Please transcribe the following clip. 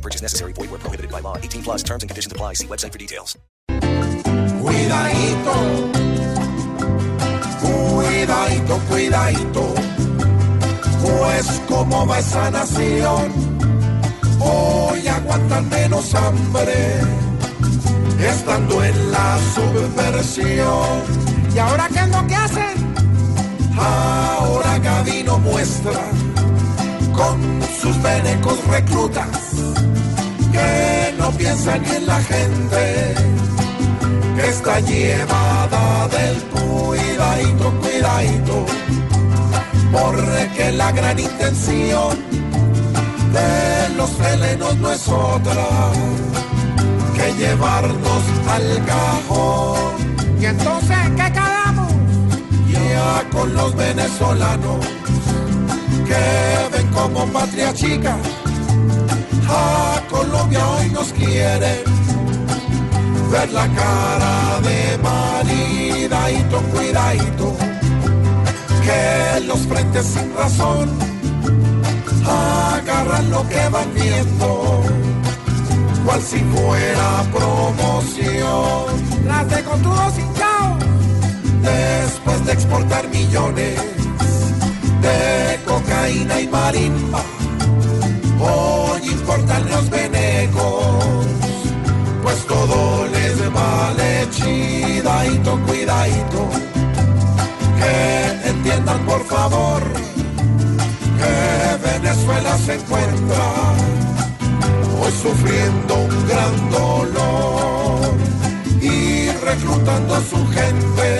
Purchase necessary. Void where prohibited by law. 18 plus terms and conditions apply. See website for details. Cuidadito, cuidadito, cuidadito, pues como va esa nación, hoy aguantan menos hambre, estando en la subversión. ¿Y ahora qué es lo que hacen? Ahora Gavino muestra con sus venecos reclutas que no piensan ni en la gente que está llevada del cuidadito, cuidadito, porque la gran intención de los helenos no es otra que llevarnos al cajón. ¿Y entonces qué quedamos? Ya con los venezolanos que ven como patria chica, a Colombia hoy nos quieren ver la cara de maridadito, cuidadito, que los frentes sin razón agarran lo que van viendo, cual si fuera promoción. Las de contudo sin chao, después de exportar millones de cocaína y marimba, hoy Que entiendan por favor que Venezuela se encuentra hoy sufriendo un gran dolor y reclutando a su gente